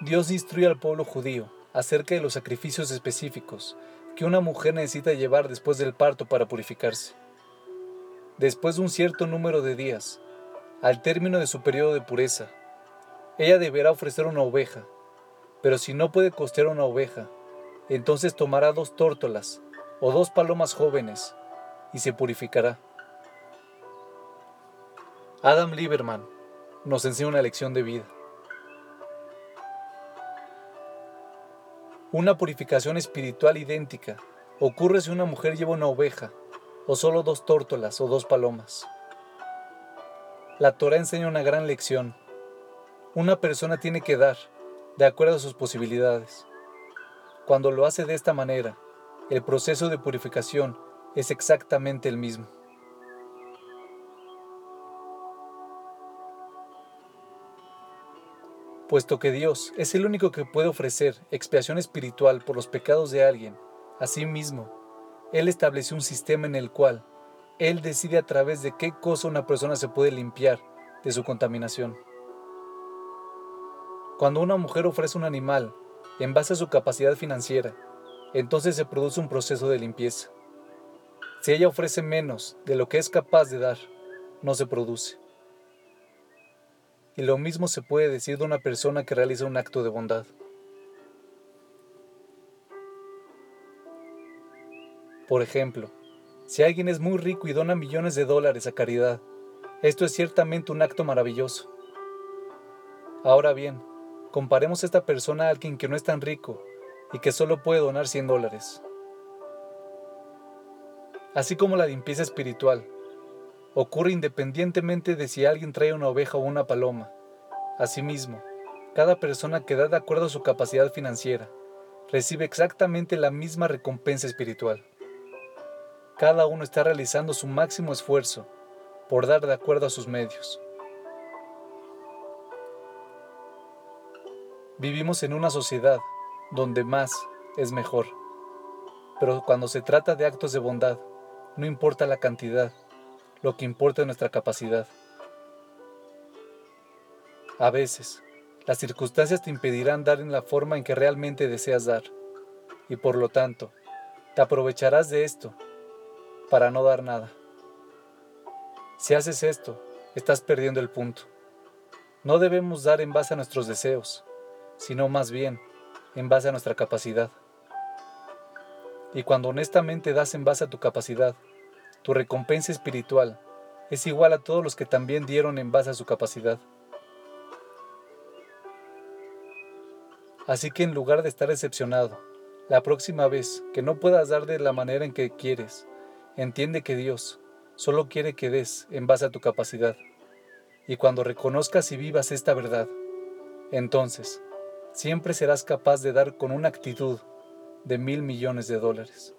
Dios instruye al pueblo judío acerca de los sacrificios específicos que una mujer necesita llevar después del parto para purificarse. Después de un cierto número de días, al término de su periodo de pureza, ella deberá ofrecer una oveja, pero si no puede costear una oveja, entonces tomará dos tórtolas o dos palomas jóvenes y se purificará. Adam Lieberman nos enseña una lección de vida. Una purificación espiritual idéntica ocurre si una mujer lleva una oveja, o solo dos tórtolas o dos palomas. La Torah enseña una gran lección. Una persona tiene que dar, de acuerdo a sus posibilidades. Cuando lo hace de esta manera, el proceso de purificación es exactamente el mismo. Puesto que Dios es el único que puede ofrecer expiación espiritual por los pecados de alguien, asimismo, Él estableció un sistema en el cual Él decide a través de qué cosa una persona se puede limpiar de su contaminación. Cuando una mujer ofrece un animal en base a su capacidad financiera, entonces se produce un proceso de limpieza. Si ella ofrece menos de lo que es capaz de dar, no se produce. Y lo mismo se puede decir de una persona que realiza un acto de bondad. Por ejemplo, si alguien es muy rico y dona millones de dólares a caridad, esto es ciertamente un acto maravilloso. Ahora bien, comparemos esta persona a alguien que no es tan rico y que solo puede donar 100 dólares. Así como la limpieza espiritual, ocurre independientemente de si alguien trae una oveja o una paloma. Asimismo, cada persona que da de acuerdo a su capacidad financiera recibe exactamente la misma recompensa espiritual. Cada uno está realizando su máximo esfuerzo por dar de acuerdo a sus medios. Vivimos en una sociedad donde más es mejor, pero cuando se trata de actos de bondad, no importa la cantidad, lo que importa es nuestra capacidad. A veces, las circunstancias te impedirán dar en la forma en que realmente deseas dar, y por lo tanto, te aprovecharás de esto para no dar nada. Si haces esto, estás perdiendo el punto. No debemos dar en base a nuestros deseos, sino más bien en base a nuestra capacidad. Y cuando honestamente das en base a tu capacidad, tu recompensa espiritual es igual a todos los que también dieron en base a su capacidad. Así que en lugar de estar decepcionado, la próxima vez que no puedas dar de la manera en que quieres, entiende que Dios solo quiere que des en base a tu capacidad. Y cuando reconozcas y vivas esta verdad, entonces siempre serás capaz de dar con una actitud de mil millones de dólares.